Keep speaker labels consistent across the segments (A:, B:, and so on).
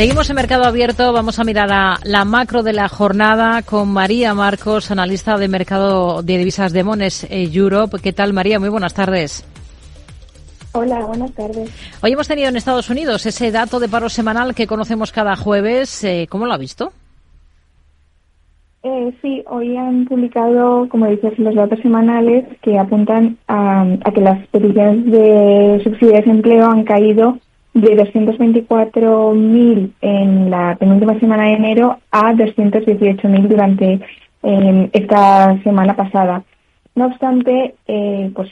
A: Seguimos en Mercado Abierto. Vamos a mirar a la macro de la jornada con María Marcos, analista de mercado de divisas de Mones eh, Europe. ¿Qué tal, María? Muy buenas tardes.
B: Hola, buenas tardes.
A: Hoy hemos tenido en Estados Unidos ese dato de paro semanal que conocemos cada jueves. Eh, ¿Cómo lo ha visto?
B: Eh, sí, hoy han publicado, como dices, los datos semanales que apuntan a, a que las peticiones de subsidio de desempleo han caído de 224.000 en la penúltima semana de enero a 218.000 durante eh, esta semana pasada. No obstante, eh, pues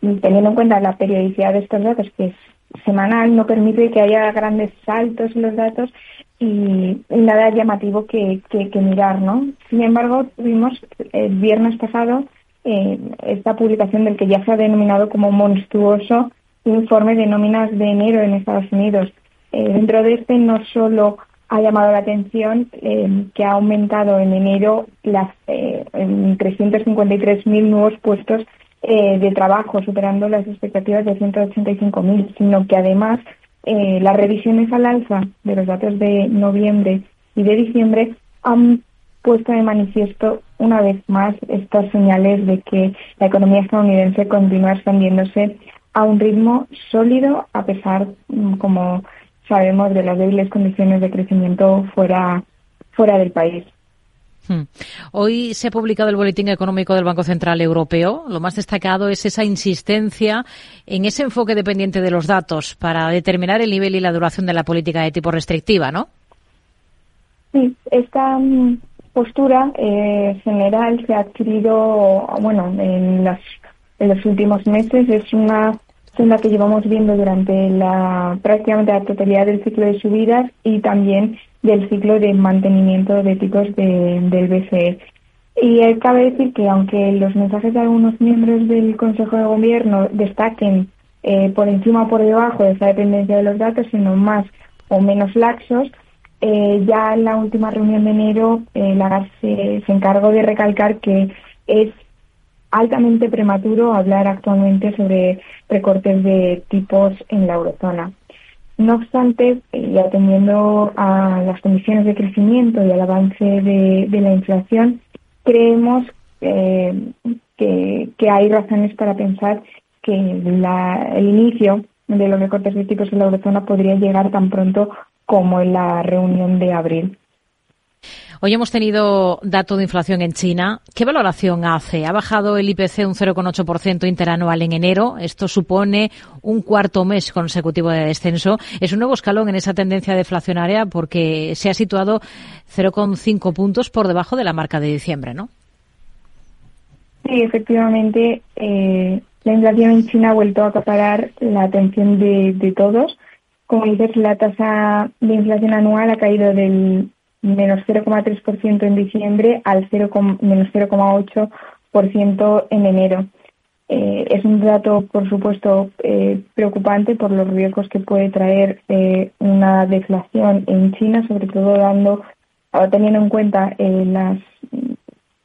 B: teniendo en cuenta la periodicidad de estos datos, que es semanal, no permite que haya grandes saltos en los datos y, nada llamativo que, que, mirar, ¿no? Sin embargo, tuvimos el viernes pasado eh, esta publicación del que ya se ha denominado como monstruoso informe de nóminas de enero en Estados Unidos. Eh, dentro de este no solo ha llamado la atención eh, que ha aumentado en enero las eh, 353.000 nuevos puestos eh, de trabajo, superando las expectativas de 185.000, sino que además las revisiones al alza de los datos de noviembre y de diciembre han puesto de manifiesto una vez más estas señales de que la economía estadounidense continúa expandiéndose a un ritmo sólido a pesar, mm, como sabemos, de las débiles condiciones de crecimiento fuera, fuera del país.
A: Hmm. Hoy se ha publicado el Boletín Económico del Banco Central Europeo. Lo más destacado es esa insistencia en ese enfoque dependiente de los datos para determinar el nivel y la duración de la política de tipo restrictiva, ¿no?
B: Sí, esta mm, postura eh, general se ha adquirido, bueno, en, las, en los últimos meses. Es una la que llevamos viendo durante la prácticamente la totalidad del ciclo de subidas y también del ciclo de mantenimiento de tipos de, del BCE. Y cabe decir que aunque los mensajes de algunos miembros del Consejo de Gobierno destaquen eh, por encima o por debajo de esa dependencia de los datos, sino más o menos laxos, eh, ya en la última reunión de enero eh, se, se encargó de recalcar que es altamente prematuro hablar actualmente sobre recortes de tipos en la eurozona. No obstante, y atendiendo a las condiciones de crecimiento y al avance de, la inflación, creemos eh, que, hay razones para pensar que el inicio de los recortes de tipos en la eurozona podría llegar tan pronto como en la reunión de abril.
A: Hoy hemos tenido dato de inflación en China. ¿Qué valoración hace? Ha bajado el IPC un 0,8% interanual en enero. Esto supone un cuarto mes consecutivo de descenso. Es un nuevo escalón en esa tendencia deflacionaria porque se ha situado 0,5 puntos por debajo de la marca de diciembre, ¿no?
B: Sí, efectivamente. Eh, la inflación en China ha vuelto a acaparar la atención de, de todos. Como dices, la tasa de inflación anual ha caído del menos 0,3% en diciembre al 0, menos 0,8% en enero. Eh, es un dato, por supuesto, eh, preocupante por los riesgos que puede traer eh, una deflación en China, sobre todo dando, teniendo en cuenta las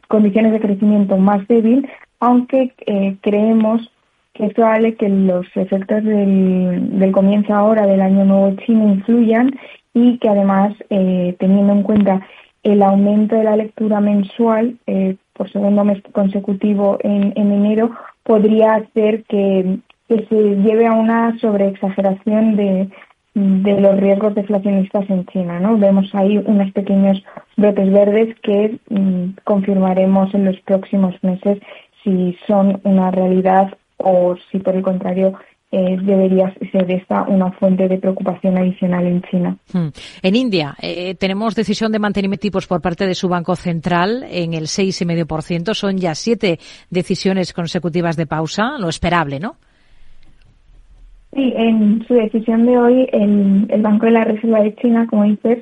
B: condiciones de crecimiento más débil, aunque creemos que es probable que los efectos del, del comienzo ahora del año nuevo chino influyan y que además, eh, teniendo en cuenta el aumento de la lectura mensual eh, por segundo mes consecutivo en, enero, podría hacer que, se lleve a una sobreexageración de, de los riesgos deflacionistas en China. ¿no? Vemos ahí unos pequeños brotes verdes que mm, confirmaremos en los próximos meses si son una realidad o si por el contrario eh, debería ser esta una fuente de preocupación adicional en China.
A: Hmm. En India eh, tenemos decisión de mantenimiento tipos por parte de su Banco Central en el 6,5%. Son ya siete decisiones consecutivas de pausa, lo esperable, ¿no?
B: Sí, en su decisión de hoy, el, el Banco de la Reserva de China, como dices,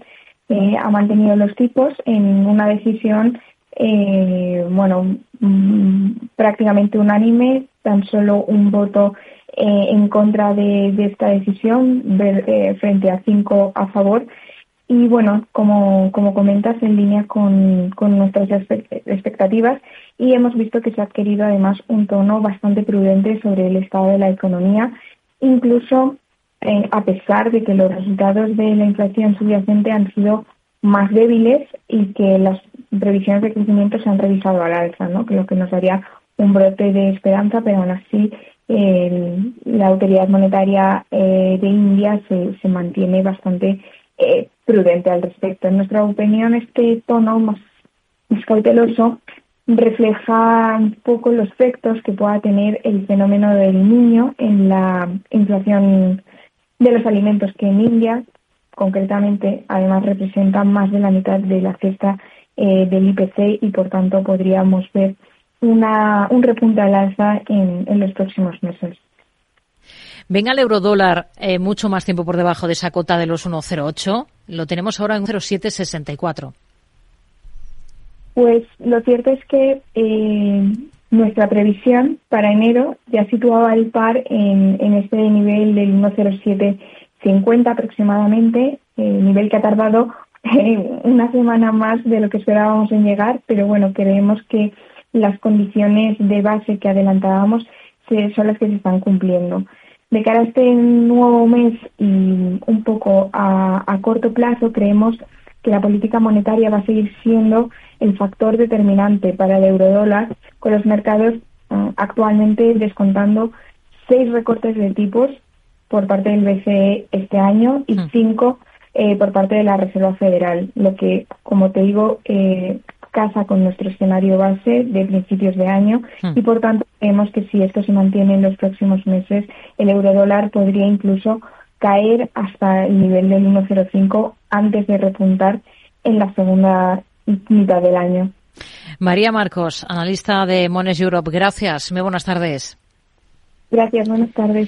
B: eh, ha mantenido los tipos en una decisión, eh, bueno, mm, prácticamente unánime, tan solo un voto eh, en contra de, esta decisión eh, frente a cinco a favor. Y bueno, como, como comentas, en línea con, con nuestras expectativas y hemos visto que se ha adquirido además un tono bastante prudente sobre el estado de la economía, incluso eh, a pesar de que los resultados de la inflación subyacente han sido más débiles y que las previsiones de crecimiento se han revisado al alza, ¿no? Creo que nos daría un brote de esperanza, pero aún así la autoridad monetaria eh, de India se, se mantiene bastante eh, prudente al respecto. En nuestra opinión, este tono más, más cauteloso refleja un poco los efectos que pueda tener el fenómeno del niño en la inflación de los alimentos que en India, concretamente, además representan más de la mitad de la cesta eh, del IPC y, por tanto, podríamos ver una, un repunte al alza en, en los próximos meses.
A: Venga el eurodólar eh, mucho más tiempo por debajo de esa cota de los 1,08. Lo tenemos ahora en 0,764.
B: Pues lo cierto es que eh, nuestra previsión para enero ya situaba el par en, en este nivel del 1,0750 aproximadamente, eh, nivel que ha tardado una semana más de lo que esperábamos en llegar, pero bueno, creemos que las condiciones de base que adelantábamos son las que se están cumpliendo. De cara a este nuevo mes y un poco a, corto plazo, creemos que la política monetaria va a seguir siendo el factor determinante para el eurodólar, con los mercados eh, actualmente descontando seis recortes de tipos por parte del BCE este año y hmm. cinco eh, por parte de la Reserva Federal, lo que, como te digo, eh, casa con nuestro escenario base de principios de año hmm. y por tanto creemos que si esto se mantiene en los próximos meses el eurodólar podría incluso caer hasta el nivel del 1,05 antes de repuntar en la segunda mitad del año.
A: María Marcos, analista de Mones Europe, gracias. Muy buenas tardes.
B: Gracias, buenas tardes.